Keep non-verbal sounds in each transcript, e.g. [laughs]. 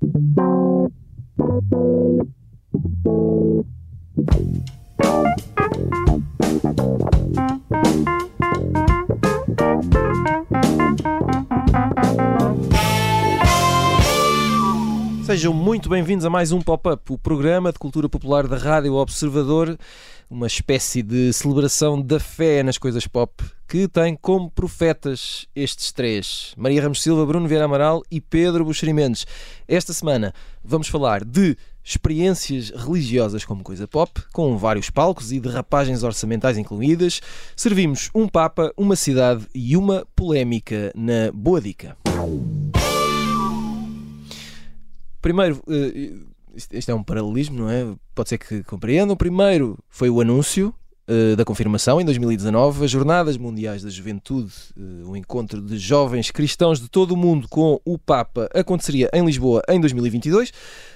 Thank you. Sejam muito bem-vindos a mais um Pop-Up, o programa de cultura popular da Rádio Observador, uma espécie de celebração da fé nas coisas pop, que tem como profetas estes três: Maria Ramos Silva, Bruno Vieira Amaral e Pedro Buxeri Mendes. Esta semana vamos falar de experiências religiosas como coisa pop, com vários palcos e derrapagens orçamentais incluídas. Servimos um Papa, uma cidade e uma polémica na Boa Dica. Primeiro, eh, isto é um paralelismo, não é? Pode ser que compreendam. Primeiro foi o anúncio uh, da confirmação em 2019, as Jornadas Mundiais da Juventude, uh, um encontro de jovens cristãos de todo o mundo com o Papa, aconteceria em Lisboa em 2022.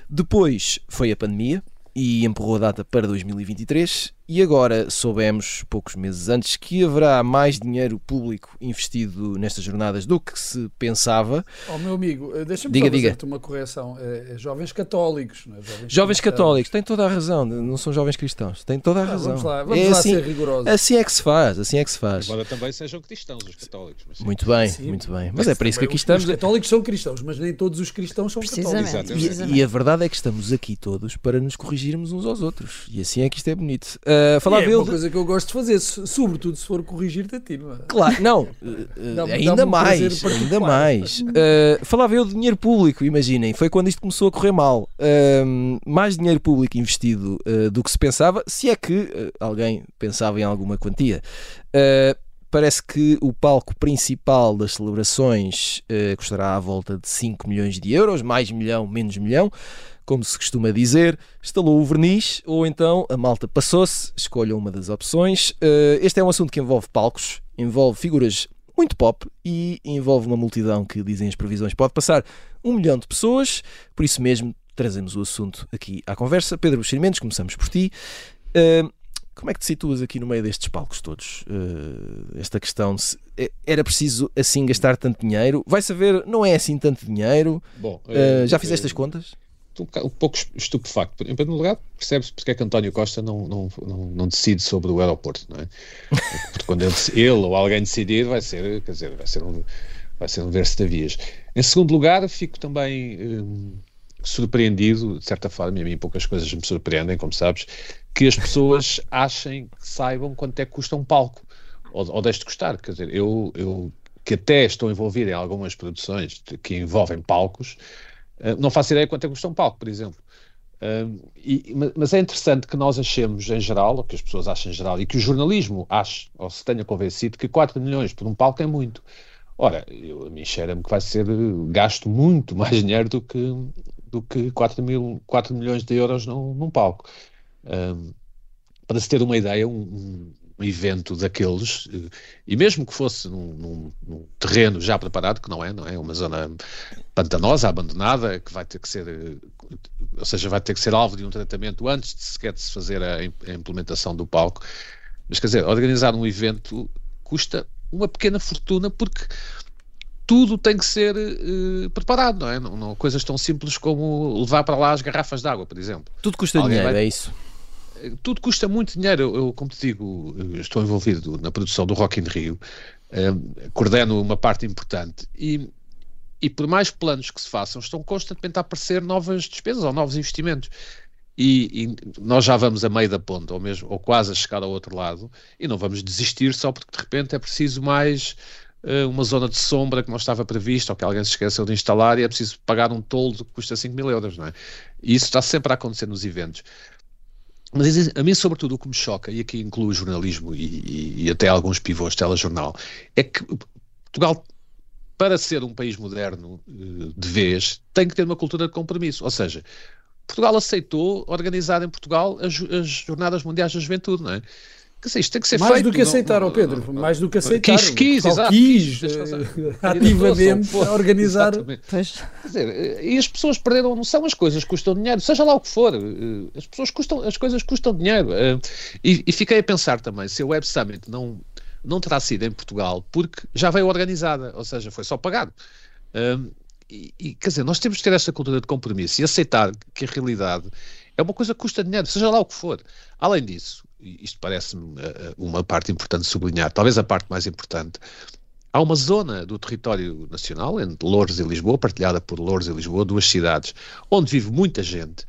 Depois foi a pandemia e empurrou a data para 2023 e agora soubemos, poucos meses antes, que haverá mais dinheiro público investido nestas jornadas do que se pensava. Oh, meu amigo, eh, deixa-me diga, diga. uma correção. É, é jovens católicos, não é? Jovens, jovens católicos, tem toda a razão. Não são jovens cristãos, tem toda a ah, razão. Vamos lá, vamos é lá assim, ser rigorosos. Assim é que se faz, assim é que se faz. Embora também sejam cristãos os católicos. Mas muito bem, sim. muito bem. Mas, mas é para isso que aqui estamos. Os católicos são cristãos, mas nem todos os cristãos são católicos. E, e, a verdade é que estamos aqui todos para nos corrigirmos uns aos outros. E assim é que isto é bonito. Uh, falar é, coisa que eu gosto de fazer, sobretudo se for corrigir-te a ti, não é? Claro, não, [laughs] uh, ainda, mais, [laughs] ainda mais, uh, falava eu de dinheiro público, imaginem, foi quando isto começou a correr mal. Uh, mais dinheiro público investido do que se pensava, se é que alguém pensava em alguma quantia. Parece que o palco principal das celebrações custará à volta de 5 milhões de euros, mais milhão, menos milhão como se costuma dizer, instalou o verniz ou então a malta passou-se, escolha uma das opções. Eh, este é um assunto que envolve palcos, envolve figuras muito pop e envolve uma multidão que, dizem as previsões, pode passar um milhão de pessoas, por isso mesmo trazemos o assunto aqui à conversa. Pedro Buxerimentos, começamos por ti. Eh, como é que te situas aqui no meio destes palcos todos? Uh, esta questão de se era preciso assim gastar tanto dinheiro? Vai saber, não é assim tanto dinheiro? Bom, uh, já fizeste as contas? um, pouco estupefacto. Em primeiro lugar, percebe-se porque é que António Costa não, não, não, não, decide sobre o aeroporto, não é? Porque quando ele, [laughs] ele, ou alguém decidir, vai ser, quer dizer, vai ser um, vai ser um verso de vias. Em segundo lugar, fico também hum, surpreendido, de certa forma, e a mim poucas coisas me surpreendem, como sabes, que as pessoas achem que saibam quanto é que custa um palco, ou, ou deixe de custar. Quer dizer, eu, eu que até estou envolvido em algumas produções que envolvem palcos, ah, não faço ideia quanto é que custa um palco, por exemplo. E, mas é interessante que nós achemos em geral, ou que as pessoas achem em geral, e que o jornalismo ache, ou se tenha convencido, que 4 milhões por um palco é muito. Ora, eu, a mim cheira-me que vai ser gasto muito mais [laughs] dinheiro do que, do que 4, mil, 4 milhões de euros num, num palco. Uh, para se ter uma ideia, um, um evento daqueles, eh, e mesmo que fosse num, num, num, terreno já preparado, que não é, não é? Uma zona pantanosa, abandonada, que vai ter que ser, eh, ou seja, vai ter que ser alvo de um tratamento antes de sequer de se fazer a, a implementação do palco. Mas quer dizer, organizar um evento custa uma pequena fortuna porque tudo tem que ser uh, preparado, não é? Não, não, coisas tão simples como levar para lá as garrafas de água, por exemplo. Tudo custa Alguém dinheiro, vai... é isso tudo custa muito dinheiro. Eu, como te digo, estou envolvido na produção do Rock in Rio, um, coordeno uma parte importante e, e por mais planos que se façam, estão constantemente a aparecer novas despesas ou novos investimentos. E, e, nós já vamos a meio da ponta, ou mesmo ou quase a chegar ao outro lado, e não vamos desistir só porque de repente é preciso mais uh, uma zona de sombra que não estava prevista, ou que alguém se esqueceu de instalar, e é preciso pagar um toldo que custa 5 mil euros, não é? E isso está sempre a acontecer nos eventos. Mas a mim, sobretudo, o que me choca, e aqui inclui o jornalismo e, e, e até alguns pivôs telejornal, é que Portugal, para ser um país moderno eh, de vez, tem que ter uma cultura de compromisso. Ou seja, Portugal aceitou organizar em Portugal as, as Jornadas Mundiais da Juventude, não é? Quer dizer, isto tem que ser mais feito. Mais do que aceitaram, Pedro. Não, mais do que aceitaram. Quis, quis, exato. Quis, uh, [laughs] ativamente organizar. Quer dizer, e as pessoas perderam a noção, as coisas custam dinheiro, seja lá o que for. Eh, as pessoas custam, as coisas custam dinheiro. Uh, e, e, fiquei a pensar também se a Web Summit não, não terá sido em Portugal porque já veio organizada, ou seja, foi só pagado. Uh, e, e, quer dizer, nós temos que ter esta cultura de compromisso e aceitar que a realidade é uma coisa que custa dinheiro, seja lá o que for. Além disso, isto parece-me uh, uma parte importante de sublinhar, talvez a parte mais importante, há uma zona do território nacional, entre Louros e Lisboa, partilhada por Louros e Lisboa, duas cidades, onde vive muita gente,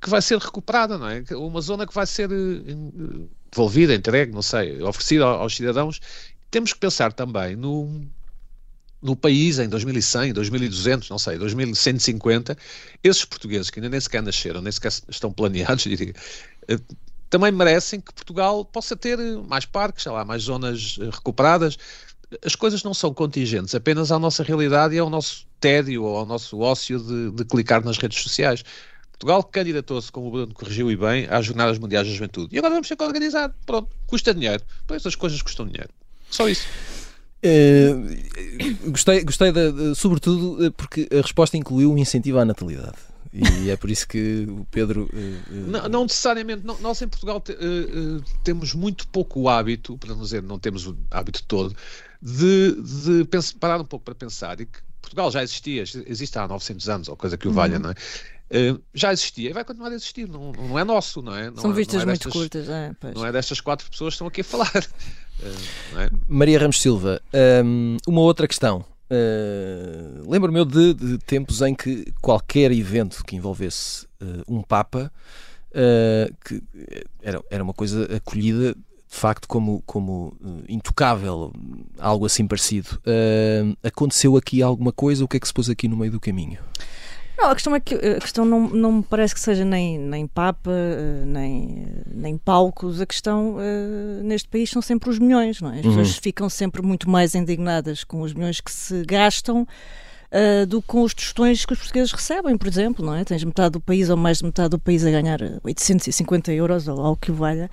que vai ser recuperada, não é? Uma zona que vai ser uh, devolvida, entregue, não sei, oferecida aos cidadãos. Temos que pensar também no, no país em 2100, 2200, não sei, 2150, esses portugueses que ainda nem sequer nasceram, nem sequer estão planeados, [laughs] diria, eh, também merecem que Portugal possa ter mais parques, sei lá, mais zonas eh, recuperadas. As coisas não são contingentes apenas à nossa realidade e ao nosso tédio ou ao nosso ócio de, de clicar nas redes sociais. Portugal candidatou-se, como o Bruno corrigiu e bem, às Jornadas Mundiais da Juventude. E agora vamos ter que organizar. Pronto, custa dinheiro. Pois as coisas custam dinheiro. Só isso. Uh, gostei, gostei de, sobretudo eh, porque a resposta incluiu um incentivo à natalidade. E é por isso que o Pedro. Uh, não, não, necessariamente. Não, nós em Portugal te, uh, temos muito pouco o hábito, para não dizer, não temos o hábito todo, de, de pensar, parar um pouco para pensar. E que Portugal já existia, existe há 900 anos, ou coisa que o valha, uhum. não é? Uh, já existia e vai continuar a existir, não, não é nosso, não é? Não São é, vistas é muito destas, curtas, é, não é destas quatro pessoas que estão aqui a falar. [laughs] Uh, é? Maria Ramos Silva, um, uma outra questão. Uh, Lembro-me de, de, tempos em que qualquer evento que envolvesse um Papa que era, era uma coisa acolhida de facto como, como uh, intocável, algo assim parecido. Uh, aconteceu aqui alguma coisa? O que é que se pôs aqui no meio do caminho? Não, a questão é que a questão não, não me parece que seja nem, nem Papa, eh, nem, nem palcos. A questão uh, neste país são sempre os milhões, não é? As uhum. pessoas ficam sempre muito mais indignadas com os milhões que se gastam. Uh, do que com os tostões que os portugueses recebem, por exemplo, não é? Tens metade do país ou mais de metade do país a ganhar 850 euros ou algo que valha.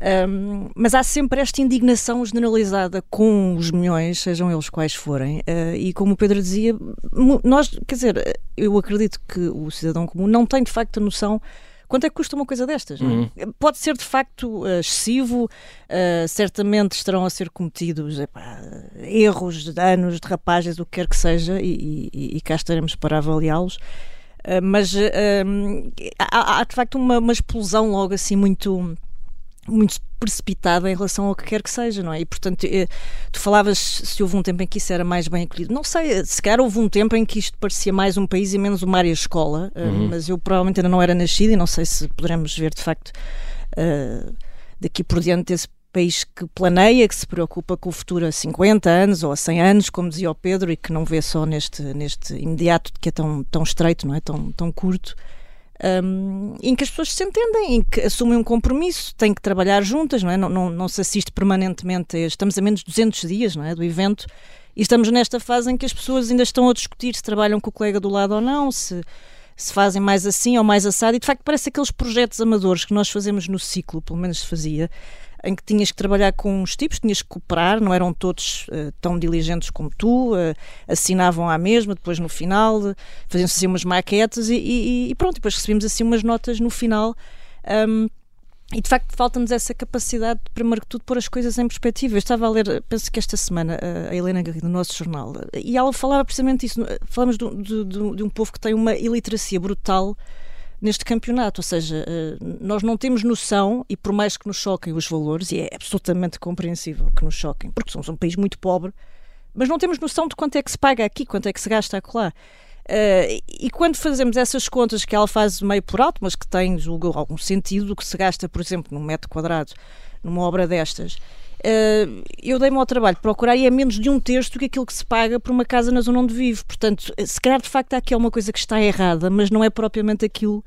Um, mas há sempre esta indignação generalizada com os milhões, sejam eles quais forem, uh, e como o Pedro dizia, nós, quer dizer, eu acredito que o cidadão comum não tem de facto a noção quanto é que custa uma coisa destas. É? Uhum. Pode ser de facto uh, excessivo, uh, certamente estarão a ser cometidos epá, erros, danos, derrapagens, o que quer que seja, e, e, e cá estaremos para avaliá-los. Mas há, há, de facto uma, uma explosão logo assim muito muito precipitada em relação ao que quer que seja, não é? E portanto, eh, tu falavas se houve um tempo em que isso era mais bem acolhido. Não sei, se calhar houve um tempo em que isto parecia mais um país e menos uma área escola, eh, uhum. mas eu provavelmente ainda não era nascido e não sei se poderemos ver de facto uh, daqui por diante esse país que planeia, que se preocupa com o futuro a 50 anos ou a 100 anos, como dizia o Pedro, e que não vê só neste, neste imediato que é tão, tão estreito, não é? Tão, tão curto um, em que as pessoas se entendem, em que assumem um compromisso, têm que trabalhar juntas, não é? Não, não, não se assiste permanentemente, estamos a menos de 200 dias não é? do evento e estamos nesta fase em que as pessoas ainda estão a discutir se trabalham com o colega do lado ou não, se, se fazem mais assim ou mais assado, e de facto parece aqueles projetos amadores que nós fazemos no ciclo, pelo menos se fazia, em que tinhas que trabalhar com uns tipos, tinhas que cooperar, não eram todos uh, tão diligentes como tu, uh, assinavam à mesma, depois no final faziam-se assim umas maquetes e, e, e, pronto, depois recebíamos assim umas notas no final. Um, e de facto falta-nos essa capacidade de, primeiro que tudo, pôr as coisas em perspectiva. Eu estava a ler, penso que esta semana, a Helena Garrido, no nosso jornal, e ela falava precisamente isso. Falamos de, de, de um povo que tem uma iliteracia brutal neste campeonato. Ou seja, eh, nós não temos noção, e por mais que nos choquem os valores, e é absolutamente compreensível que nos choquem, porque somos um país muito pobre, mas não temos noção de quanto é que se paga aqui, quanto é que se gasta acolá. Uh, e quando fazemos essas contas que ela faz meio por alto, mas que têm, julgo, algum sentido, o que se gasta, por exemplo, num metro quadrado, numa obra destas, Uh, eu dei-me ao trabalho de procurar e é menos de um terço do que aquilo que se paga por uma casa na zona onde vivo. Portanto, se calhar de facto há aqui uma coisa que está errada, mas não é propriamente aquilo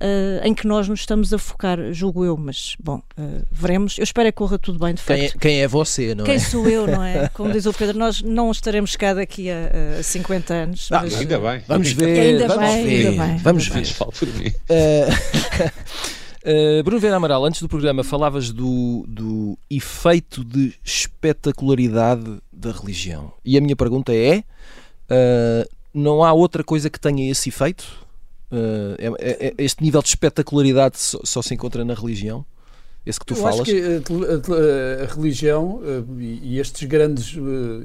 Uh, em que nós nos estamos a focar, julgo eu, mas bom, uh, veremos. Eu espero que corra tudo bem, de facto. Quem é, quem é você, não quem é? Quem sou eu, não é? [laughs] Como diz o Pedro, nós não estaremos cá daqui a, a 50 anos. Ah, mas, ainda bem. Vamos ver. Ainda vamos bem, ver. Ainda bem. Vamos ver. Falo por mim. Uh, [laughs] Uh, Bruno Vera Amaral, antes do programa falavas do, do efeito de espetacularidade da religião. E a minha pergunta é: uh, não há outra coisa que tenha esse efeito? Uh, é, é, este nível de espetacularidade só, só, se encontra na religião? Esse que tu Eu falas? acho que a, a, a religião e estes grandes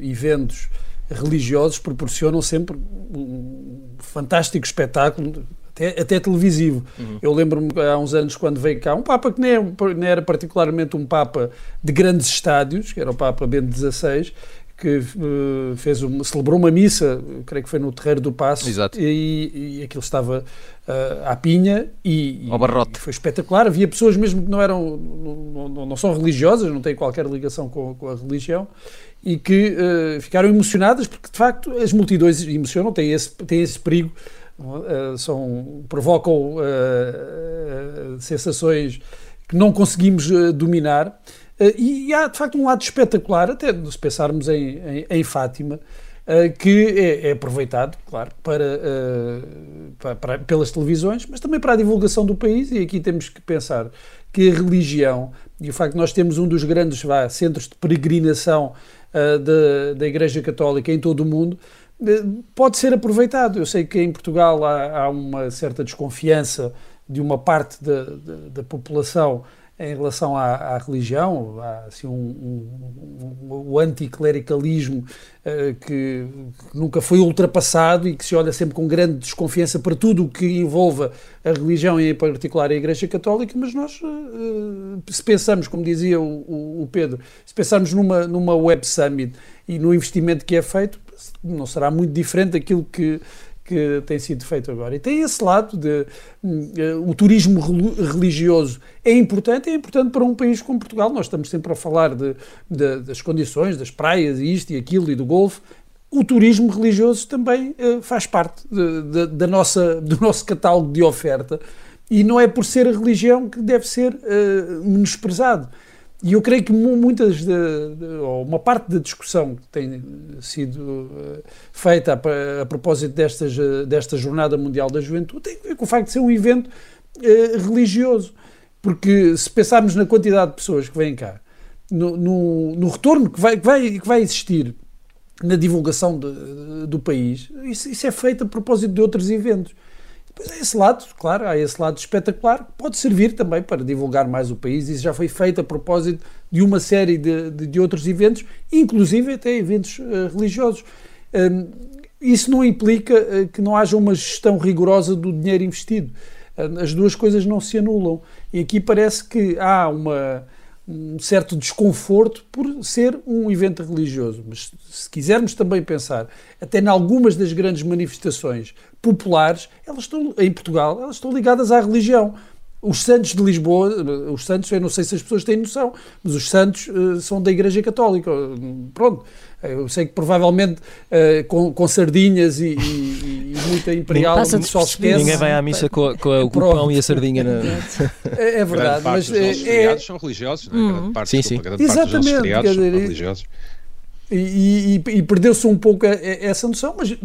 eventos religiosos proporcionam sempre um fantástico espetáculo até, até televisivo. Uhum. Eu lembro-me há uns anos quando veio cá um Papa que nem, é nem, era particularmente um Papa de grandes estádios, que era o Papa Bento XVI, que uh, fez uma, celebrou uma missa, creio que foi no Terreiro do Passo, Exato. E, e aquilo estava uh, à pinha e, Ao barrote. E foi espetacular. Havia pessoas mesmo que não eram, não, não, não são religiosas, não têm qualquer ligação com, com a religião e que uh, ficaram emocionadas porque de facto as multidões emocionam, têm esse, têm esse perigo são, provocam uh, sensações que não conseguimos dominar. e há, de facto, um lado espetacular, até se pensarmos em, em, em Fátima, que é, é, aproveitado, claro, para, para, para, pelas televisões, mas também para a divulgação do país. E aqui temos que pensar que a religião e o facto de nós termos um dos grandes vá, centros de peregrinação uh, da, da Igreja Católica em todo o mundo, pode ser aproveitado. Eu sei que em Portugal há, há uma certa desconfiança de uma parte da, da, da população em relação à, à religião, há assim, um, um, um, o anticlericalismo uh, que, que, nunca foi ultrapassado e que se olha sempre com grande desconfiança para tudo o que envolva a religião e em particular a Igreja Católica, mas nós, uh, se pensamos, como dizia o, o, Pedro, se pensarmos numa, numa Web Summit e no investimento que é feito, não será muito diferente daquilo que, que tem sido feito agora. E tem esse lado de uh, o turismo religioso é importante, é importante para um país como Portugal. Nós estamos sempre a falar de, de, das condições, das praias, isto e aquilo e do Golfo. O turismo religioso também uh, faz parte de, da nossa, do nosso catálogo de oferta e não é por ser a religião que deve ser uh, menosprezado. E eu creio que muitas, de, de, ou uma parte da discussão que tem sido uh, feita a, a, propósito destas, uh, desta Jornada Mundial da Juventude tem a ver com o facto de ser um evento uh, religioso. Porque se pensarmos na quantidade de pessoas que vêm cá, no, no, no retorno que vai, que, vai, que vai existir na divulgação de, do país, isso, isso é feito a propósito de outros eventos. Pois há esse lado, claro, há esse lado espetacular que pode servir também para divulgar mais o país. Isso já foi feito a propósito de uma série de, de, de outros eventos, inclusive até eventos uh, religiosos. Um, isso não implica uh, que não haja uma gestão rigorosa do dinheiro investido. Uh, as duas coisas não se anulam. E aqui parece que há uma um certo desconforto por ser um evento religioso. Mas se quisermos também pensar, até em algumas das grandes manifestações populares, elas estão em Portugal, elas estão ligadas à religião. Os santos de Lisboa, os santos, eu não sei se as pessoas têm noção, mas os santos uh, são da Igreja Católica. Pronto, eu sei que provavelmente uh, com, com, sardinhas e, e, e muita imperial o pessoal esquece. Ninguém vai à missa com, com, a, com o pão e a sardinha. Na... É, é verdade, mas é, os é... são religiosos, não é? Grande parte, sim, sim. Grande Exatamente, parte dos feriados dizer, são religiosos. E, e, e perdeu-se um pouco a, a, essa noção, mas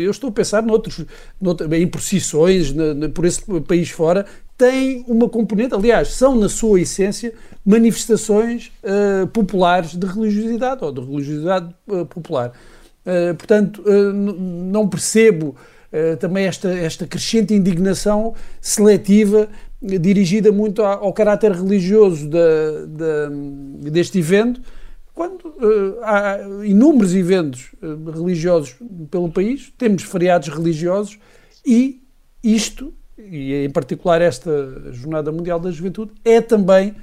eu estou a pensar noutros, noutros, em procissões na, na, por esse país fora, tem uma componente, aliás, são na sua essência manifestações uh, populares de religiosidade ou de religiosidade uh, popular. Uh, portanto, não percebo também esta, esta crescente indignação seletiva dirigida muito ao, ao caráter religioso da, da, deste evento quando uh, há inúmeros eventos uh, religiosos pelo país, temos feriados religiosos e isto, e em particular esta Jornada Mundial da Juventude, é também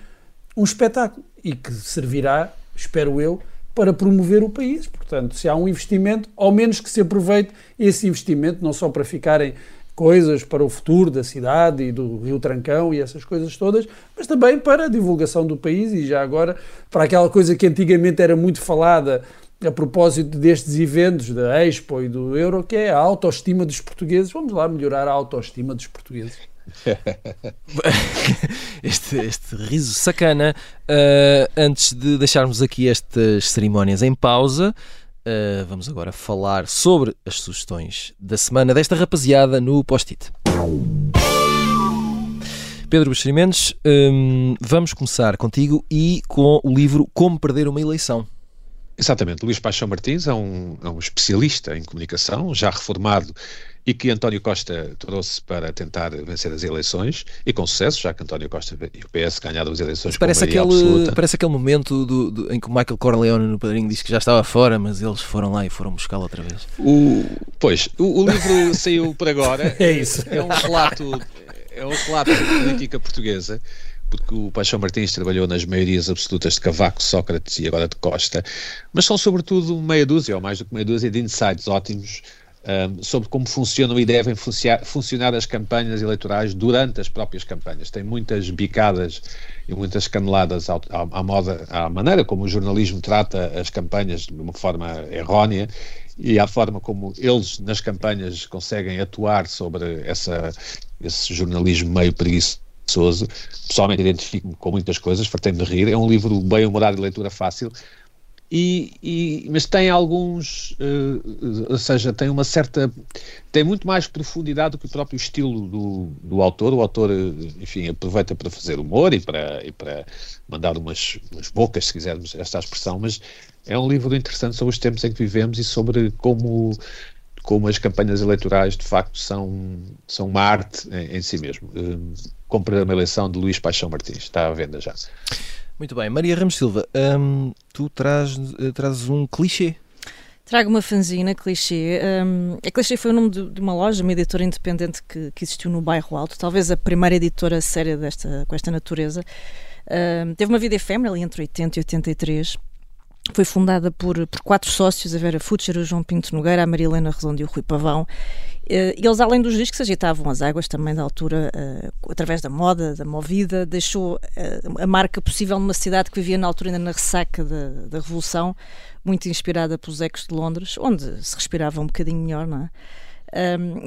um espetáculo e que servirá, espero eu, para promover o país. Portanto, se há um investimento, ao menos que se aproveite esse investimento, não só para ficarem coisas para o futuro da cidade e do Rio Trancão e essas coisas todas, mas também para a divulgação do país e já agora para aquela coisa que antigamente era muito falada a propósito destes eventos da Expo e do Euro, que é a autoestima dos portugueses. Vamos lá melhorar a autoestima dos portugueses. [laughs] este, este riso sacana. Uh, antes de deixarmos aqui estas cerimónias em pausa, Uh, vamos agora falar sobre as sugestões da semana desta rapaziada no Post-it. Pedro Buxeri Mendes, um, vamos começar contigo e com o livro Como Perder uma Eleição. Exatamente. Luís Paixão Martins é um, é um especialista em comunicação, já reformado e que António Costa trouxe para tentar vencer as eleições e com sucesso, já que António Costa e o PS ganharam as eleições parece aquele, absoluta. Parece aquele momento do, do, em que o Michael Corleone no Padrinho disse que já estava fora, mas eles foram lá e foram buscá-lo outra vez. O, pois, o, o livro [laughs] saiu por agora. é isso. É um relato, é um relato da política portuguesa porque o Paixão Martins trabalhou nas maiorias absolutas de Cavaco, Sócrates e agora de Costa, mas são sobretudo meia dúzia, ou mais do que meia dúzia, de insights ótimos um, sobre como funcionam e devem funcionar as campanhas eleitorais durante as próprias campanhas. Tem muitas bicadas e muitas caneladas à, à, moda, à maneira como o jornalismo trata as campanhas de uma forma errónea e à forma como eles nas campanhas conseguem atuar sobre essa, esse jornalismo meio preguiçoso. Pessoalmente identifico-me com muitas coisas, fartei-me de rir. É um livro bem humorado de leitura fácil. E, e, mas tem alguns, uh, ou seja, tem uma certa, tem muito mais profundidade do que o próprio estilo do, do autor. O autor, enfim, aproveita para fazer humor e para, e para mandar umas, umas bocas, se quisermos esta expressão, mas é um livro interessante sobre os tempos em que vivemos e sobre como como as campanhas eleitorais de facto são, são uma arte em, em si mesmo. Um, compra uma eleição de Luís Paixão Martins, está à venda já. Muito bem, Maria Ramos Silva, um, tu traz, eh, trazes um clichê. Trago uma fanzina, clichê. Um, a clichê foi o nome de, de, uma loja, uma editora independente que, que, existiu no bairro Alto, talvez a primeira editora séria desta, com esta natureza. Um, teve uma vida efêmera ali entre 80 e 83 foi fundada por, por quatro sócios, a Vera Futcher, o João Pinto Nogueira, a Maria Helena Redondo e o Rui Pavão. Uh, eles, além dos discos, agitavam as águas também da altura, uh, através da moda, da movida, deixou uh, a marca possível numa cidade que vivia na altura ainda na ressaca da, da Revolução, muito inspirada pelos ecos de Londres, onde se respirava um bocadinho melhor, não é?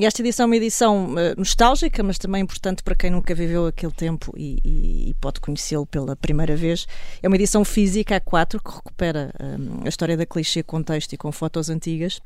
Esta edição é uma edição nostálgica, mas também importante para quem nunca viveu aquele tempo e, e, e pode conhecê-lo pela primeira vez. É uma edição física A4 que recupera a história da clichê com texto e com fotos antigas.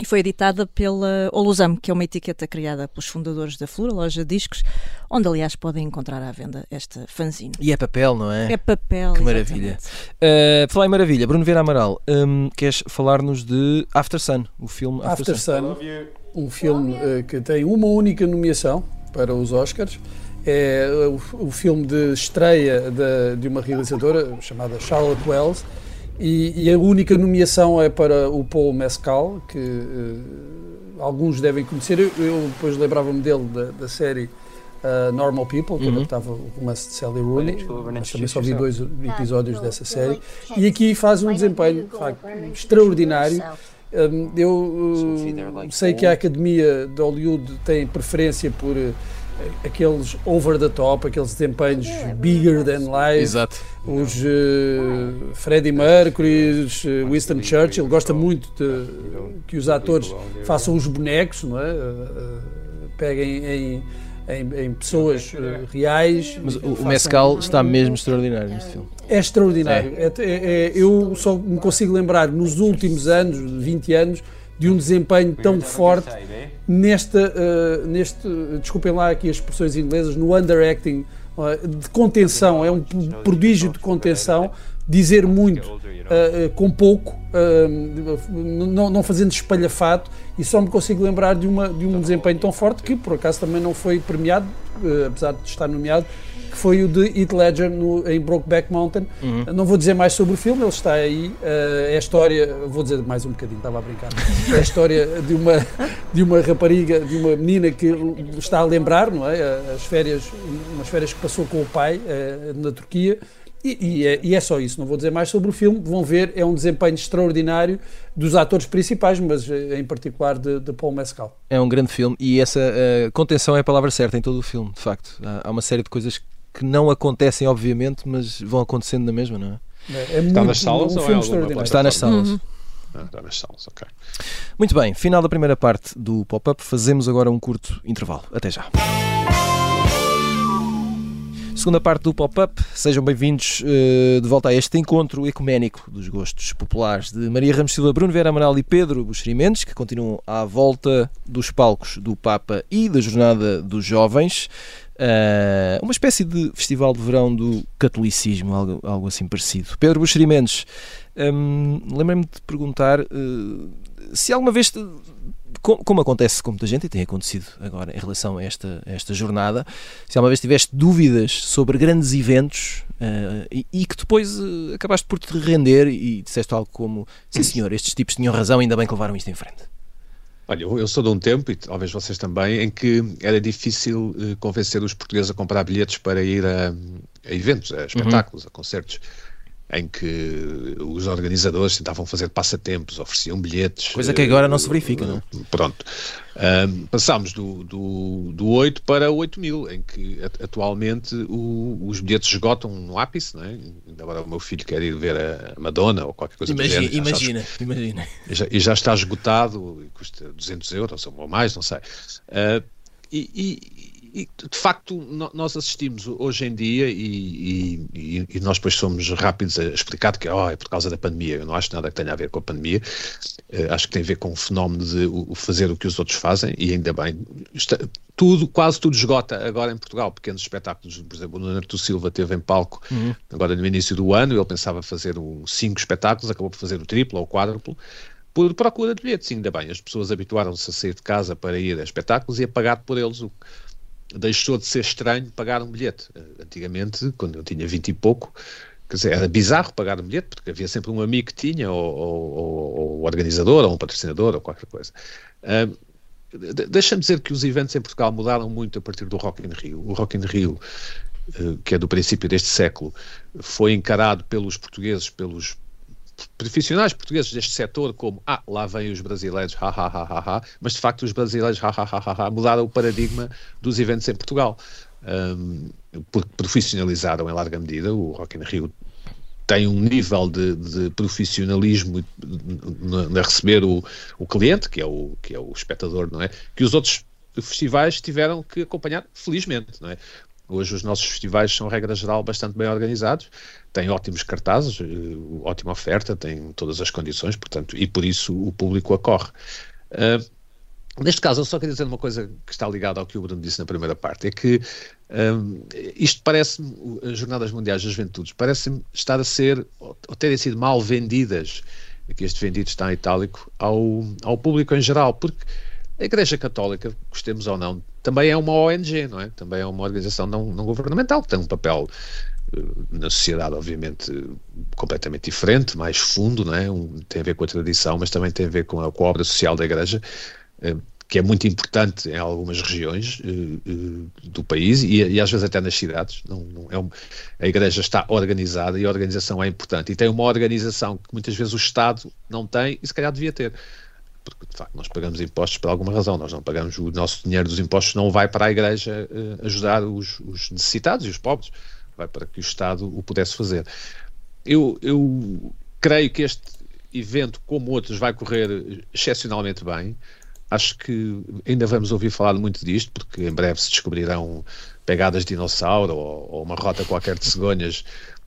E foi editada pela Olusam, que é uma etiqueta criada pelos fundadores da Flura, loja de discos, onde aliás podem encontrar à venda esta fanzine. E é papel, não é? É papel, Que maravilha. Uh, falar em maravilha, Bruno Vieira Amaral, um, queres falar-nos de After Sun, o filme After, After Sun. Sun um filme uh, que tem uma única nomeação para os Oscars. É o, o filme de estreia de, de, uma realizadora chamada Charlotte Wells e, e, a única nomeação é para o Paul Mescal, que uh, alguns devem conhecer. Eu, eu depois lembrava-me dele da, da série uh, Normal People, que uhum. estava o romance de Sally Rooney, mas também só vi dois episódios dessa série. E aqui faz um desempenho de facto, extraordinário. Eu uh, sei que a Academia de Hollywood tem preferência por uh, aqueles over the top, aqueles desempenhos bigger than life. Exato. Os uh, Freddie Mercury, os, uh, Winston Churchill, gosta muito de que os atores façam os bonecos, não é? Uh, peguem em em, em pessoas uh, reais. Mas o, o Mescal está mesmo extraordinário neste filme. É extraordinário. É. É, é, eu só me consigo lembrar, nos últimos anos, 20 anos, de um desempenho tão forte nesta, uh, neste, desculpem lá aqui as expressões inglesas, no underacting, uh, de contenção, é um prodígio de contenção, dizer muito uh, com pouco, não, não fazendo espalhafato, e só me consigo lembrar de, uma, de um desempenho tão forte que por acaso também não foi premiado, apesar de estar nomeado, que foi o de Heath Ledger no, em Brokeback Mountain. Uhum. Não vou dizer mais sobre o filme, ele está aí. Uh, é a história, vou dizer mais um bocadinho, estava a brincar. É a história de uma, de uma rapariga, de uma menina que está a lembrar, não é? As férias, umas férias que passou com o pai uh, na Turquia e, e, é, e, é, só isso, não vou dizer mais sobre o filme. Vão ver, é um desempenho extraordinário dos atores principais, mas eh, em particular de, de Paul Mescal. É um grande filme e essa uh, contenção é a palavra certa em todo o filme, de facto. Há, há, uma série de coisas que não acontecem, obviamente, mas vão acontecendo na mesma, não é? é, é está muito, nas salas um ou é extraordinário. Está nas salas. Uhum. Ah, está nas salas, ok. Muito bem, final da primeira parte do pop-up. Fazemos agora um curto intervalo. Até já. Segunda parte do pop-up, sejam bem-vindos uh, de volta a este encontro ecuménico dos gostos populares de Maria Ramos Silva, Bruno Vera Amaral e Pedro Buxeri Mendes, que continuam à volta dos palcos do Papa e da Jornada dos Jovens. Uh, uma espécie de festival de verão do catolicismo, algo, algo assim parecido. Pedro Buxeri Mendes, Um, Lembrei-me de perguntar uh, se alguma vez, como acontece com muita gente e tem acontecido agora em relação a esta, a esta jornada, se alguma vez tiveste dúvidas sobre grandes eventos uh, e, e, que depois acabaste por te render e disseste algo como: sim, senhor, estes tipos tinham razão, ainda bem que levaram isto em frente. Olha, eu sou de um tempo, e talvez vocês também, em que era difícil uh, convencer os portugueses a comprar bilhetes para ir a, a eventos, a espetáculos, uhum. a concertos em que os organizadores tentavam fazer passatempos, ofereciam bilhetes. Coisa que agora não se verifica, não é? Pronto. Um, passámos do, do, do 8 para 8 mil, em que atualmente o, os bilhetes esgotam no ápice, não é? Ainda agora o meu filho quer ir ver a Madonna ou qualquer coisa imagina, género. Imagina, imagina. E já, e já, está esgotado, custa 200 euros ou mais, não sei. Uh, e, e de facto nós assistimos hoje em dia e, e, e, nós depois somos rápidos a explicar que oh, é por causa da pandemia. Eu não acho nada que tenha a ver com a pandemia. Uh, acho que tem a ver com o fenómeno de o, fazer o que os outros fazem e ainda bem. Está, tudo, quase tudo esgota agora em Portugal. Pequenos espetáculos, por exemplo, o Nuno Silva teve em palco uhum. agora no início do ano. Ele pensava fazer um, cinco espetáculos, acabou por fazer o triplo ou o quádruplo por procura de bilhetes. Ainda bem, as pessoas habituaram-se a sair de casa para ir a espetáculos e a pagar por eles, o, deixou de ser estranho pagar um bilhete. Antigamente, quando eu tinha 20 e pouco, quer dizer, era bizarro pagar um bilhete, porque havia sempre um amigo que tinha, ou, ou, ou organizador, ou um patrocinador, ou qualquer coisa. Um, Deixa-me dizer que os eventos em Portugal mudaram muito a partir do Rock in Rio. O Rock in Rio, eh, que é do princípio deste século, foi encarado pelos portugueses, pelos profissionais portugueses deste setor como ah, lá vêm os brasileiros, ha, ha, ha, ha, ha, mas de facto os brasileiros ha, ha, ha, ha, ha, mudaram o paradigma dos eventos em Portugal. Um, porque profissionalizaram em larga medida, o Rock in Rio tem um nível de, de profissionalismo na receber o, o cliente, que é o, que é o espectador, não é? Que os outros festivais tiveram que acompanhar, felizmente, não é? Hoje os nossos festivais são, regra geral, bastante bem organizados, têm ótimos cartazes, eh, ótima oferta, têm todas as condições, portanto, e por isso o público acorre. Uh, Neste caso, eu só queria dizer uma coisa que está ligada ao que o Bruno disse na primeira parte, é que um, isto parece-me, as Jornadas Mundiais das Juventudes, parece-me estar a ser, ou terem sido mal vendidas, aqui este vendido está em itálico, ao, ao público em geral, porque a Igreja Católica, gostemos ou não, também é uma ONG, não é? Também é uma organização não, não governamental, que tem um papel eh, na sociedade, obviamente, completamente diferente, mais fundo, não é? Um, tem a ver com a tradição, mas também tem a ver com a, com a obra social da Igreja, eh, que é muito importante em algumas regiões uh, do país e, e, às vezes até nas cidades. Não, não é um, a Igreja está organizada e a organização é importante. E tem uma organização que muitas vezes o Estado não tem e se calhar devia ter porque de facto nós pagamos impostos por alguma razão, nós não pagamos o nosso dinheiro dos impostos, não vai para a Igreja uh, ajudar os, os, necessitados e os pobres, vai para que o Estado o pudesse fazer. Eu, eu creio que este evento, como outros, vai correr excepcionalmente bem. Acho que ainda vamos ouvir falar muito disto, porque em breve se descobrirão pegadas de dinossauro ou, ou uma rota qualquer de cegonhas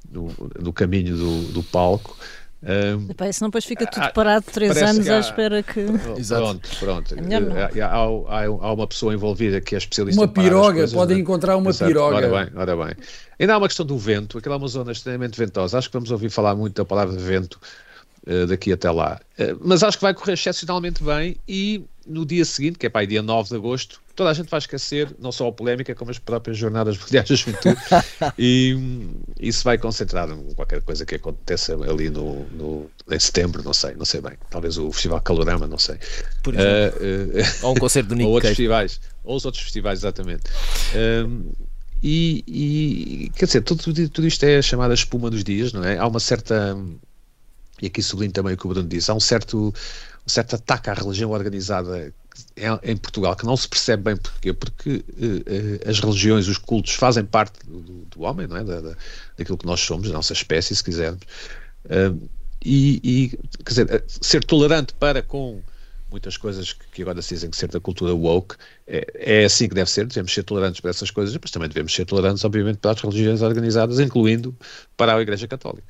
no, no caminho do, do palco. Um, Epá, senão depois fica tudo parado três anos à espera que. Pronto, pronto. É há, há, há, uma pessoa envolvida que é especialista Uma piroga, podem é? encontrar uma Exato. piroga. Ora bem, ora bem. Ainda há uma questão do vento, aquela é uma zona extremamente ventosa. Acho que vamos ouvir falar muito da palavra vento uh, daqui até lá. Uh, mas acho que vai correr excepcionalmente bem e no dia seguinte, que é para aí dia 9 de agosto, toda a gente vai esquecer não só a polémica, como as próprias jornadas mundiais da juventude [laughs] e isso vai concentrar em qualquer coisa que aconteça ali no, no, em setembro, não sei, não sei bem. Talvez o Festival Calorama, não sei. Por exemplo. Uh, ou um concerto do [laughs] Nick Ou outros festivais, ou os outros festivais, exatamente. Um, e, e, quer dizer, tudo, tudo isto é chamada espuma dos dias, não é? Há uma certa, e aqui sublinho também o que o Bruno disse, há um certo um certo ataque à religião organizada em Portugal que não se percebe bem porquê, porque uh, as religiões, os cultos fazem parte do, do homem, não é? Da, da, daquilo que nós somos, da nossa espécie, se quisermos. Uh, e, e, quer dizer, ser tolerante para com muitas coisas que agora se dizem que ser da cultura woke é, é, assim que deve ser, devemos ser tolerantes para essas coisas, mas também devemos ser tolerantes, obviamente, para as religiões organizadas, incluindo para a Igreja Católica.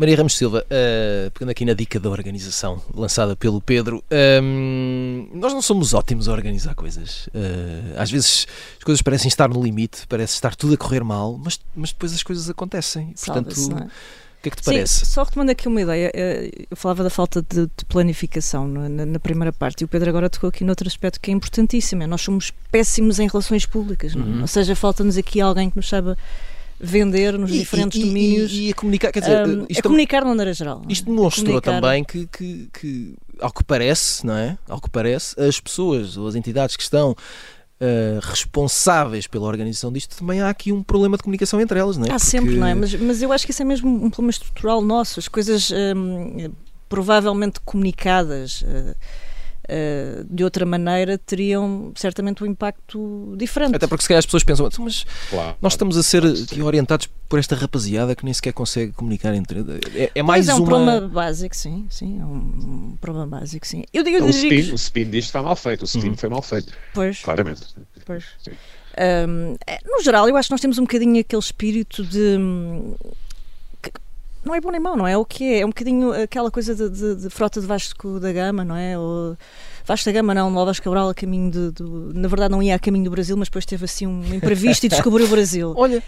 Maria Ramos Silva, uh, pegando aqui na dica da organização lançada pelo Pedro, um, nós não somos ótimos a organizar coisas. Uh, às vezes as coisas parecem estar no limite, parece estar tudo a correr mal, mas, mas depois as coisas acontecem. Portanto, O que é que te parece? Sim, só retomando aqui uma ideia, eh, eu falava da falta de, de planificação na, na, primeira parte e o Pedro agora tocou aqui noutro aspecto que é importantíssimo, é nós somos péssimos em relações públicas, é? uhum. ou seja, falta-nos aqui alguém que nos saiba vender nos e, diferentes e, domínios. E, e, a comunicar, quer dizer, um, isto, a comunicar de maneira geral. Isto demonstrou também que, que, que, ao que parece, não é? Ao que parece, as pessoas ou as entidades que estão Uh, responsáveis pela organização disto, também há aqui um problema de comunicação entre elas, não é? Há Porque... sempre, não é? Mas, mas eu acho que isso é mesmo um problema estrutural nosso. As coisas um, provavelmente comunicadas. Uh, uh, de outra maneira teriam certamente um impacto diferente. Até porque se calhar as pessoas pensam, mas claro, nós estamos a ser aqui orientados por esta rapaziada que nem sequer consegue comunicar entre. É, é mais é um uma... problema básico, sim, sim, é um problema básico, sim. Eu digo, o, spin, o spin disto foi mal feito, o spin uhum. foi mal feito. Pois. Claramente. Pois. Um, é, no geral, eu acho que nós temos um bocadinho aquele espírito de não é bom nem mau, não é? O que é? É um bocadinho aquela coisa de, de, de frota de Vasco da Gama, não é? Ou, Vasco da Gama não, Novas Cabral a caminho de, de, Na verdade não ia a caminho do Brasil, mas depois teve assim um imprevisto e descobriu o Brasil. [laughs] Olha...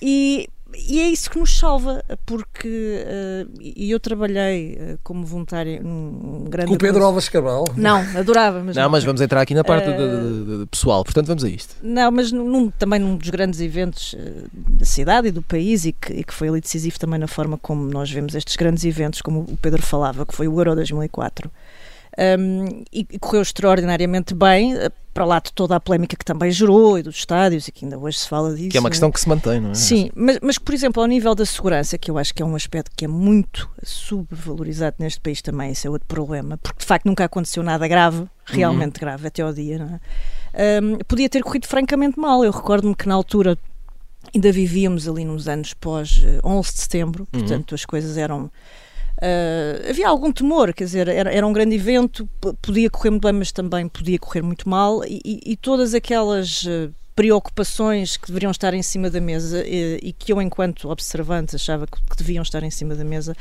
E, e é isso que nos salva, porque uh, e eu trabalhei uh, como voluntária num grande. Com o Pedro Alves Cabral? Não, adorava. Mas não, não, mas vamos entrar aqui na parte uh, de, de, pessoal, portanto vamos a isto. Não, mas num, também num dos grandes eventos da cidade e do país e que, e que foi ali decisivo também na forma como nós vemos estes grandes eventos, como o Pedro falava, que foi o Euro 2004 um, e, e, correu extraordinariamente bem, eh, para lá de toda a polémica que também gerou e dos estádios, e que ainda hoje se fala disso. Que é uma questão que se mantém, não é? Sim, mas, mas por exemplo, ao nível da segurança, que eu acho que é um aspecto que é muito subvalorizado neste país também, esse é outro problema, porque de facto nunca aconteceu nada grave, realmente uhum. grave, até ao dia, não é? Um, podia ter corrido francamente mal. Eu recordo-me que na altura ainda vivíamos ali nos anos pós 11 de setembro, uhum. portanto uhum. as coisas eram Uh, havia algum temor, quer dizer, era, era um grande evento, podia correr muito bem, mas também podia correr muito mal, e, e, todas aquelas uh, preocupações que deveriam estar em cima da mesa e, e que eu, enquanto observante, achava que, que, deviam estar em cima da mesa.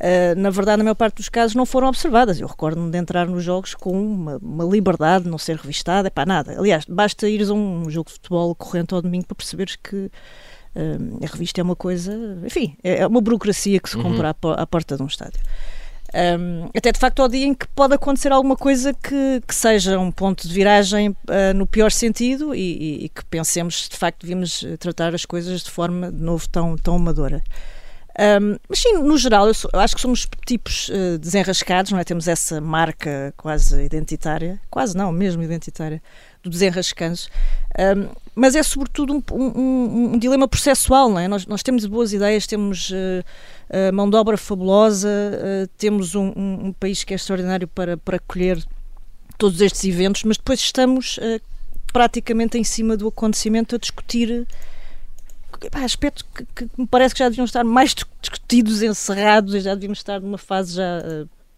Uh, na verdade, na maior parte dos casos, não foram observadas. Eu recordo-me de entrar nos jogos com uma, uma liberdade de não ser revistada, é para nada. Aliás, basta ires a um jogo de futebol corrente ao domingo para perceberes que a revista é uma coisa, enfim, é, é uma burocracia que se uhum. compra uhum. à, à, porta de um estádio. Um, até de facto ao dia em que pode acontecer alguma coisa que, que seja um ponto de viragem uh, no pior sentido e, e, e, que pensemos de facto devíamos tratar as coisas de forma de novo tão, tão amadora. Um, mas sim, no geral, eu, sou, eu, acho que somos tipos uh, desenrascados, não é? Temos essa marca quase identitária, quase não, mesmo identitária, do desenrascanço. Um, mas é sobretudo um, um, um, dilema processual, não é? Nós, nós temos boas ideias, temos uh, uh, mão de obra fabulosa, uh, temos um, país que é extraordinário para, para acolher todos estes eventos, mas depois estamos praticamente em cima do acontecimento a discutir aspectos que, que, me parece que já deviam estar mais discutidos, encerrados, já devíamos estar numa fase já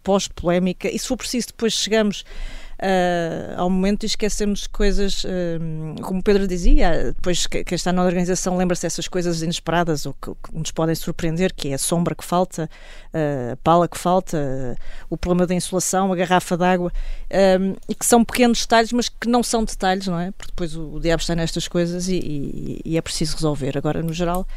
pós-polémica, e se for preciso depois chegamos uh, ao momento e esquecemos coisas, uh, como o Pedro dizia, depois quem está na organização lembra-se dessas coisas inesperadas ou que, que, nos podem surpreender, que é a sombra que falta, uh, a pala que falta, o problema da insolação, a garrafa d'água, e que são pequenos detalhes, mas que não são detalhes, não é? Porque depois o, o diabo está nestas coisas e, e, e é preciso resolver. Agora, no geral,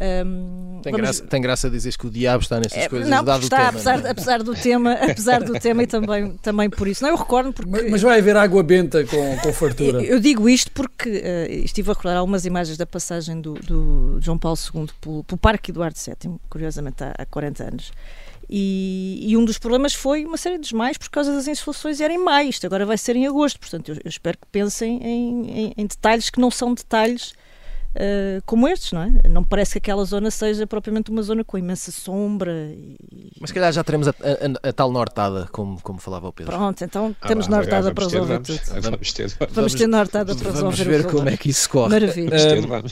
um, tem, vamos... graça, tem graça dizer que o diabo está nessas é, coisas, não, dado está, o tema. Apesar, é? apesar, do tema, [laughs] apesar do tema e também, também por isso. Não, eu recordo porque... Mas, mas vai haver água benta com, com fartura. Eu, eu digo isto porque uh, estive a recordar algumas imagens da passagem do, do João Paulo II pelo, pelo Parque Eduardo VII, curiosamente há, há 40 anos. E, e, um dos problemas foi uma série de desmaios por causa das insolações era em maio, isto agora vai ser em agosto, portanto eu, eu espero que pensem em, em, em, detalhes que não são detalhes uh, como estes, não é? Não parece que aquela zona seja propriamente uma zona com imensa sombra. E... Mas se calhar já teremos a, a, a, tal nortada, como, como falava o Pedro. Pronto, então ah, temos nortada para resolver vamos, tudo. Vamos ter, vamos, vamos ter nortada para resolver Vamos ver como é que isso corre. Maravilha. Um,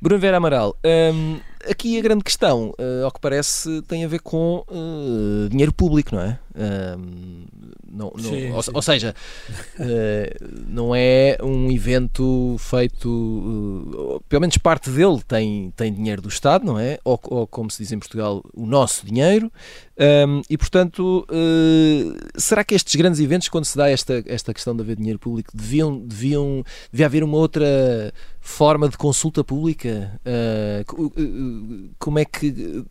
Bruno Vera Amaral, um, aqui a grande questão, uh, ao que parece, tem a ver com uh, dinheiro público, não é? Um, não, não, sim, ou, sim. ou, seja, uh, não é um evento feito, uh, pelo menos parte dele tem, tem dinheiro do Estado, não é? Ou, ou como se diz em Portugal, o nosso dinheiro. Um, e portanto, uh, será que estes grandes eventos, quando se dá esta, esta questão de haver dinheiro público, deviam, deviam devia haver uma outra forma de consulta pública? como é que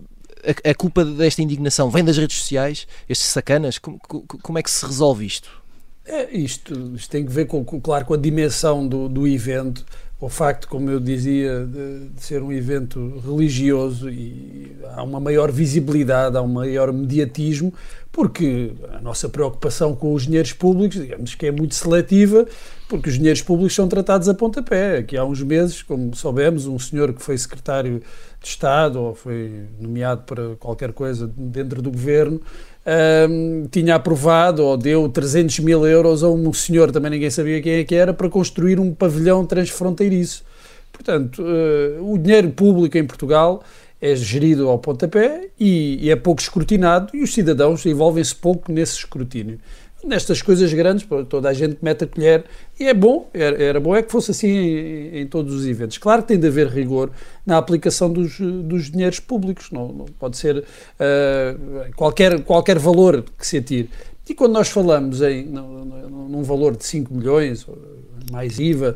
a, a, culpa desta indignação vem das redes sociais, estes sacanas? Como, como é que se resolve isto? É, isto, isto tem que ver, com, com, claro, com a dimensão do, do evento, o facto, como eu dizia, de, de, ser um evento religioso e há uma maior visibilidade, há um maior mediatismo, porque a nossa preocupação com os dinheiros públicos, digamos que é muito seletiva, porque os dinheiros públicos são tratados a pontapé. Aqui há uns meses, como soubemos, um senhor que foi secretário de Estado ou foi nomeado para qualquer coisa dentro do governo um, tinha aprovado ou deu 300 mil euros a um senhor, também ninguém sabia quem é que era, para construir um pavilhão transfronteiriço. Portanto, uh, o dinheiro público em Portugal é gerido ao pontapé e, e é pouco escrutinado e os cidadãos envolvem-se pouco nesse escrutínio nestas coisas grandes, toda a gente mete a colher e é bom, era, era bom é que fosse assim em, em, todos os eventos. Claro que tem de haver rigor na aplicação dos, dos dinheiros públicos, não, não pode ser uh, qualquer, qualquer valor que se atire. E quando nós falamos em num, valor de 5 milhões, mais IVA,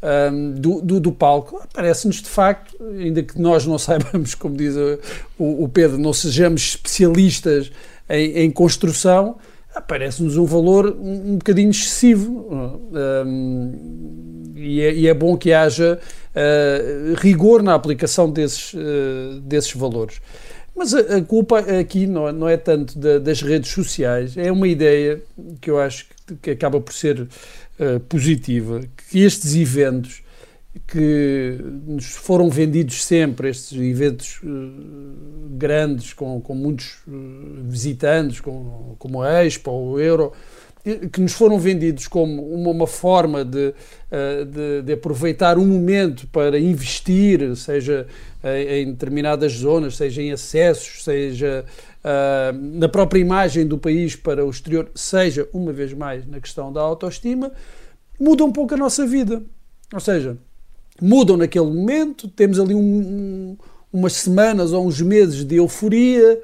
um, ehm, do, do, do, palco, parece-nos de facto, ainda que nós não [laughs] saibamos, como diz o, o Pedro, não sejamos especialistas em, em construção, parece-nos um valor um, um bocadinho excessivo um, e, é, e, é, bom que haja uh, rigor na aplicação desses, uh, desses valores. Mas a, a, culpa aqui não, não é tanto da, das redes sociais, é uma ideia que eu acho que, que acaba por ser uh, positiva, que estes eventos que nos foram vendidos sempre, estes eventos uh, grandes, com, com muitos uh, visitantes, com, como a Expo, o Euro, que nos foram vendidos como uma, uma forma de, uh, de, de, aproveitar um momento para investir, seja em determinadas zonas, seja em acessos, seja na própria imagem do país para o exterior, seja, uma vez mais, na questão da autoestima, muda um pouco a nossa vida. Ou seja, mudam naquele momento, temos ali um, um, umas semanas ou uns meses de euforia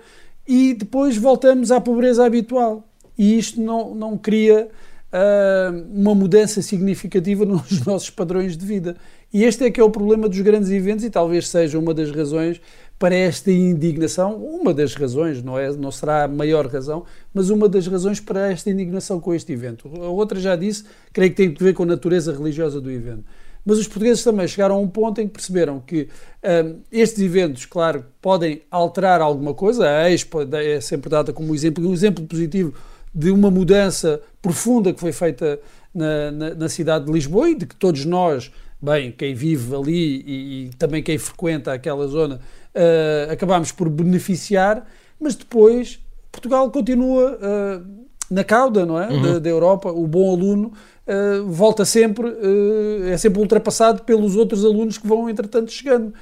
e depois voltamos à pobreza habitual. E isto não, não cria uh, uma mudança significativa [laughs] nos nossos padrões de vida. E este é que é o problema dos grandes eventos e talvez seja uma das razões para esta indignação, uma das razões, não, é, não será a maior razão, mas uma das razões para esta indignação com este evento. A outra já disse, creio que tem a ver com a natureza religiosa do evento. Mas os portugueses também chegaram a um ponto em que perceberam que um, estes eventos, claro, podem alterar alguma coisa. A Expo é sempre dada como exemplo, um exemplo positivo de uma mudança profunda que foi feita na, na, na cidade de Lisboa e de que todos nós, bem, quem vive ali e, e também quem frequenta aquela zona, uh, acabamos por beneficiar, mas depois Portugal continua uh, na cauda, não é? Uhum. Da, da Europa, o bom aluno uh, volta sempre, uh, é sempre ultrapassado pelos outros alunos que vão, entretanto, chegando.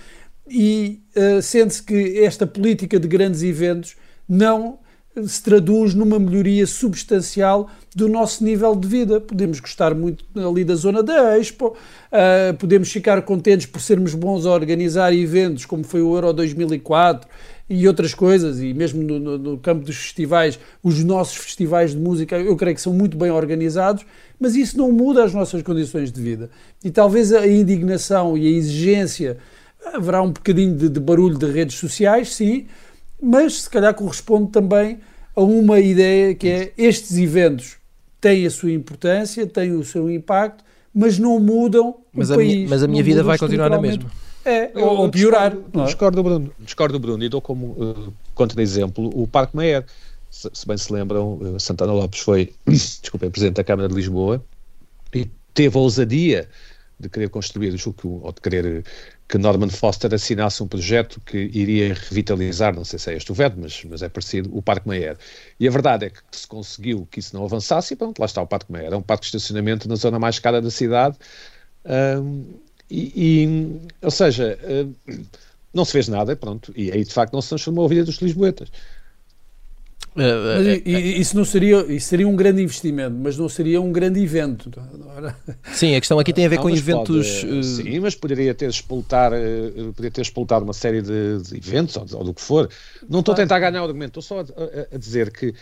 E uh, sente-se que esta política de grandes eventos não se traduz numa melhoria substancial do nosso nível de vida. Podemos gostar muito ali da zona da Expo, uh, podemos ficar contentes por sermos bons a organizar eventos como foi o Euro 2004 e outras coisas, e mesmo no, no, no, campo dos festivais, os nossos festivais de música, eu creio que são muito bem organizados, mas isso não muda as nossas condições de vida. E talvez a indignação e a exigência, haverá um bocadinho de, de barulho de redes sociais, sim, mas se calhar corresponde também a uma ideia que é estes eventos têm a sua importância, têm o seu impacto, mas não mudam mas o a país. Minha, mas a minha vida vai continuar na mesma. É, ou, ou piorar. Discordo, discordo, Bruno, discordo Bruno e dou como uh, contra-exemplo o Parque Meyer. Se, se, bem se lembram, uh, Santana Lopes foi, [coughs] desculpem, Presidente da Câmara de Lisboa e teve a ousadia de querer construir, ou de querer que Norman Foster assinasse um projeto que iria revitalizar, não sei se é este o VED, mas, mas é parecido, o Parque Meyer. E a verdade é que se conseguiu que isso não avançasse e pronto, lá está o Parque Meyer. É um parque de estacionamento na zona mais cara da cidade. Um, e, e, ou seja, eh, não se fez nada, pronto, e aí de facto não se transformou a vida dos lisboetas. Eh, mas, eh, isso não seria, isso seria um grande investimento, mas não seria um grande evento. Sim, a questão aqui tem a ver não, com eventos. Pode, sim, mas poderia ter explotar, poderia ter explotado uma série de, de eventos ou, ou, do que for. Não estou a tentar ganhar o argumento, estou só a, a, a dizer que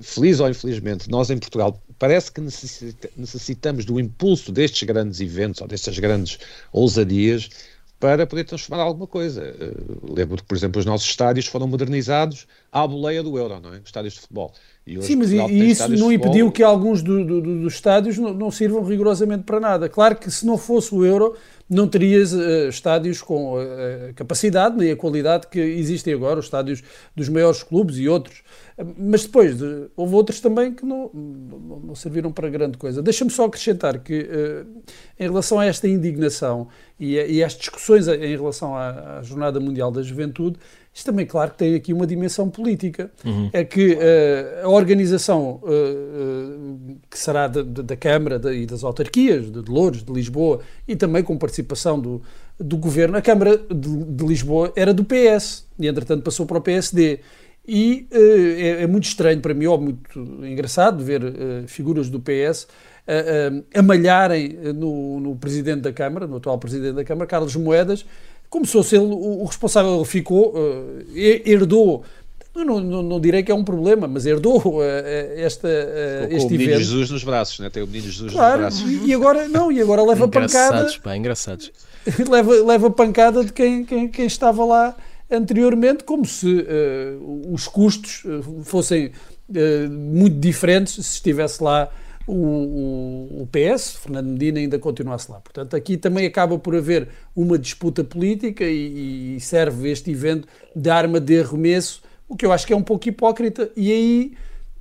feliz ou infelizmente, nós em Portugal parece que necessita, necessitamos do impulso destes grandes eventos ou destas grandes ousadias para poder transformar alguma coisa. Uh, lembro que, por exemplo, os nossos estádios foram modernizados à boleia do euro, não é? Estádios de futebol. Sim, mas e, isso não impediu que alguns do, do, do, dos estádios não, não, sirvam rigorosamente para nada. Claro que se não fosse o euro, não terias uh, estádios com a capacidade nem a qualidade que existem agora, os estádios dos maiores clubes e outros. Mas depois de, houve outros também que não, não, serviram para grande coisa. Deixa-me só acrescentar que, uh, em relação a esta indignação e, a, e às discussões em relação à, à, Jornada Mundial da Juventude, isto também, claro, que tem aqui uma dimensão política. Uhum. É que uh, a organização que será de, de, da Câmara de, e das autarquias, de Louros, de Lisboa, e também com participação do, do governo, a Câmara de, de Lisboa era do PS e, entretanto, passou para o PSD. E uh, é, é, muito estranho para mim, ou muito engraçado, ver uh, figuras do PS a malharem no, no, presidente da Câmara, no atual presidente da Câmara, Carlos Moedas, como se fosse ele o, o responsável. Ele ficou, herdou não, não, não, direi que é um problema, mas herdou uh, esta, uh, este o menino evento. Jesus nos braços, né? tem o menino Jesus claro, nos braços. E agora, não, e agora leva engraçados, pancada. Pá, engraçados. [laughs] leva, leva pancada de quem, quem, quem estava lá anteriormente, como se uh, os custos fossem uh, muito diferentes se estivesse lá o, o, o, PS, Fernando Medina ainda continuasse lá. Portanto, aqui também acaba por haver uma disputa política e, e serve este evento de arma de arremesso, o que eu acho que é um pouco hipócrita, e aí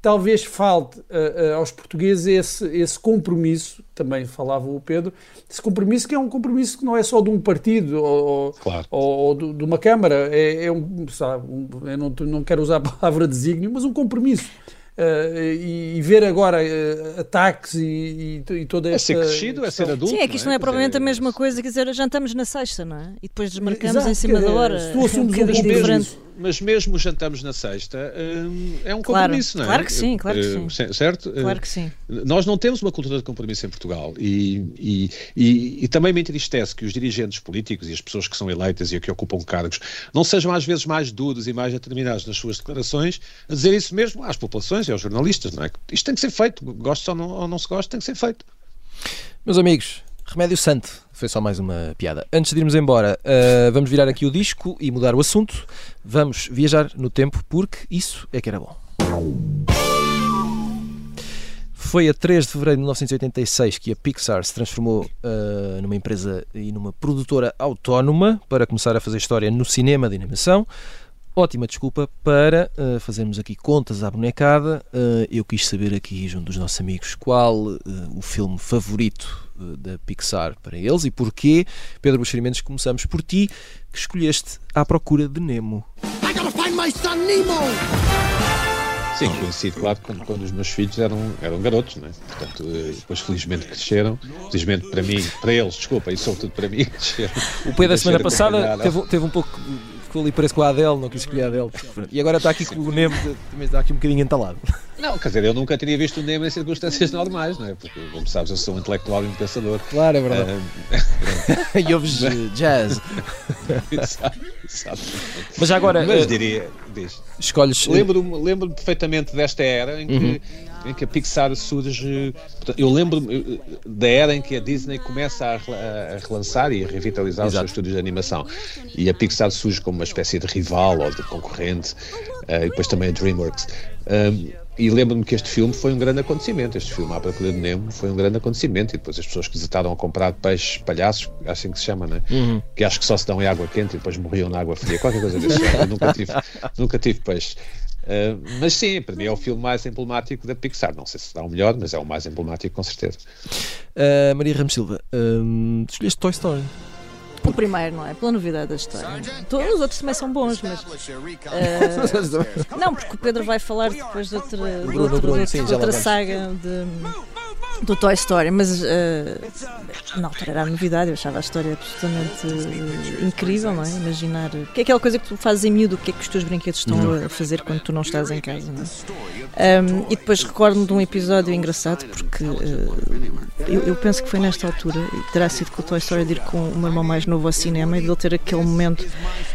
talvez falte uh, uh, aos portugueses esse, esse compromisso, também falava o Pedro, esse compromisso que é um compromisso que não é só de um partido ou, claro. ou, ou de uma Câmara, é, é um, sabe, um, eu não, não quero usar a palavra desígnio, mas um compromisso. Uh, e, e, ver agora uh, ataques e, e, e, toda essa. É ser crescido, é ser adulto. Sim, é que isto não é, não é provavelmente dizer, a mesma coisa, quer dizer, jantamos na sexta, não é? E depois desmarcamos Exato, em cima da hora. Se tu assumes um, um diferente mas mesmo jantamos na sexta hum, é um compromisso, claro, não é? Claro que sim, claro que uh, sim. Certo? Claro que sim. Nós não temos uma cultura de compromisso em Portugal e, e, e, e, também me entristece que os dirigentes políticos e as pessoas que são eleitas e que ocupam cargos não sejam às vezes mais duros e mais determinados nas suas declarações a dizer isso mesmo às populações e aos jornalistas, não é? Isto tem que ser feito, gosto ou não, ou não se gosta, tem que ser feito. Meus amigos, Remédio Santo. Foi só mais uma piada. Antes de irmos embora, uh, vamos virar aqui o disco e mudar o assunto. Vamos viajar no tempo porque isso é que era bom. Foi a 3 de fevereiro de 1986 que a Pixar se transformou uh, numa empresa e numa produtora autónoma para começar a fazer história no cinema de animação. Ótima desculpa para uh, fazermos aqui contas à bonecada. Uh, eu quis saber aqui, junto dos nossos amigos, qual o filme favorito da Pixar para eles e porquê. Pedro Buxerimentos, começamos por ti, que escolheste À Procura de Nemo. I gotta find my son Nemo! Sim, conhecido, claro, quando, quando, os meus filhos eram, eram garotos, né? Portanto, depois felizmente cresceram. Felizmente para mim, para eles, desculpa, e sobretudo para mim, [laughs] cresceram. O Pedro, da semana passada, teve, teve um pouco ficou ali parece com a Adele, não quis escolher a Adele. E agora está aqui com o Nemo, também está aqui um bocadinho entalado. Não, quer dizer, eu nunca teria visto o Nemo em circunstâncias normais, não é? Porque, como sabes, eu sou um intelectual e um pensador. Claro, é verdade. Uh, [laughs] e ouves jazz. [laughs] exato, exato. Mas agora. Mas eh, diria, diz. Escolhes. Lembro-me lembro perfeitamente desta era em que. Uhum em que a Pixar surge. Eu lembro da era em que a Disney começa a, relançar e a revitalizar Exato. os seus estúdios de animação. E a Pixar surge como uma espécie de rival ou de concorrente, uh, e depois também a Dreamworks. E lembro-me que este filme foi um grande acontecimento. Este filme, A Procura de Nemo, foi um grande acontecimento. E depois as pessoas que desataram a comprar peixes palhaços, assim que se chama, né? Uhum. Que acho que só se dão em água quente e depois morriam na água fria, qualquer coisa desse nunca tive, nunca tive peixe. Uh, mas sim, para mim é o filme mais emblemático da Pixar. Não sei se será o melhor, mas é o mais emblemático com certeza. Uh, Maria Ramos Silva, uh, escolheste Toy Story. O primeiro, não é? Pela novidade da história. Todos os outros também são bons, mas. Uh, [laughs] não, porque o Pedro vai falar depois de outra, de outra, de outra, de outra saga de do Toy Story, mas uh, na altura era a novidade, eu achava a história absolutamente uh, incrível, não é? Imaginar. que é aquela coisa que tu fazes em miúdo, o que é que os teus brinquedos estão uhum. a fazer quando tu não estás em casa, não é? Um, e depois recordo-me de um episódio engraçado, porque uh, eu, eu, penso que foi nesta altura, terá sido com o Toy Story de ir com o meu irmão mais novo ao cinema e de ele ter aquele momento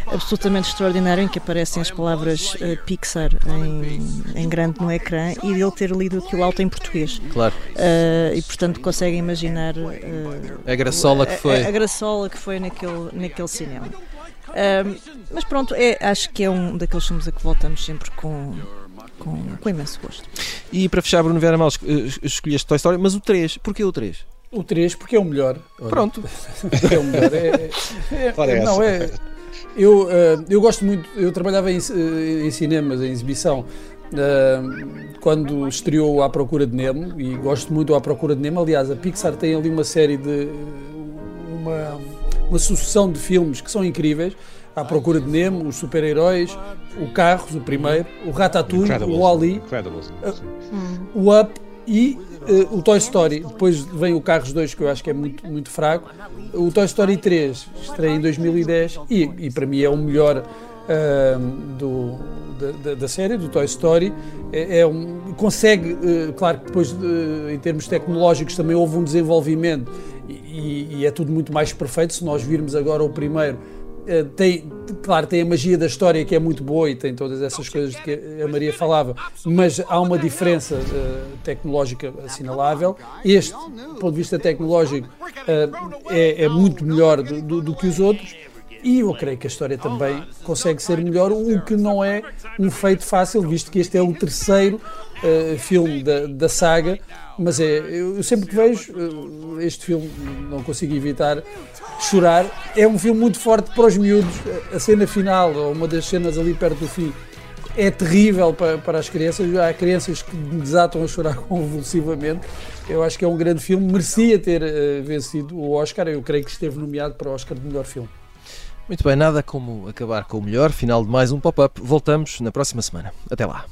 absolutamente extraordinário em que aparecem as palavras uh, Pixar em, em, grande no ecrã e ele ter lido aquilo alto em português. Claro. Uh, e portanto conseguem imaginar a graçola que foi. A, a, graçola que foi naquele, naquele cinema. mas pronto, é, acho que é um daqueles filmes a que voltamos sempre com, com, com imenso gosto. E para fechar, Bruno Vera Mal, escolheste Toy Story, mas o 3, porquê o 3? O 3 porque é o melhor. Olha. Pronto. [laughs] é o melhor. É, é, é, não, é, eu, uh, eu gosto muito, eu trabalhava em, uh, em cinemas, em exibição, uh, quando estreou A Procura de Nemo, e gosto muito A Procura de Nemo. Aliás, a Pixar tem ali uma série de. uma, uma sucessão de filmes que são incríveis. À Procura de Nemo, os super-heróis, o Carros, o primeiro, o Ratatouille, o Wall-E, o Up e uh, o Toy Story. Depois vem o Carros 2, que eu acho que é muito, muito fraco. O Toy Story 3 estreia em 2010 e, e para mim é o melhor uh, do, da, da, série, do Toy Story. É, é um, consegue, uh, claro que depois em termos tecnológicos também houve um desenvolvimento e, e é tudo muito mais perfeito. Se nós virmos agora o primeiro eh, tem, claro, tem a magia da história que é muito boa e tem todas essas coisas de que a Maria falava, mas há uma diferença uh, tecnológica assinalável. Este, do ponto de vista tecnológico, uh, é, é, muito melhor do, do, do, que os outros. E eu creio que a história também consegue ser melhor, o que não é um feito fácil, visto que este é o terceiro uh, filme da, da saga. Mas é, eu, sempre que vejo este filme, não consigo evitar chorar. É um filme muito forte para os miúdos. A cena final, ou uma das cenas ali perto do fim, é terrível para, para as crianças. Há crianças que desatam a chorar [laughs] convulsivamente. Eu acho que é um grande filme, merecia ter uh, vencido o Oscar. Eu creio que esteve nomeado para o Oscar de melhor filme. Muito bem, nada como acabar com o melhor. Final de mais um pop-up. Voltamos na próxima semana. Até lá.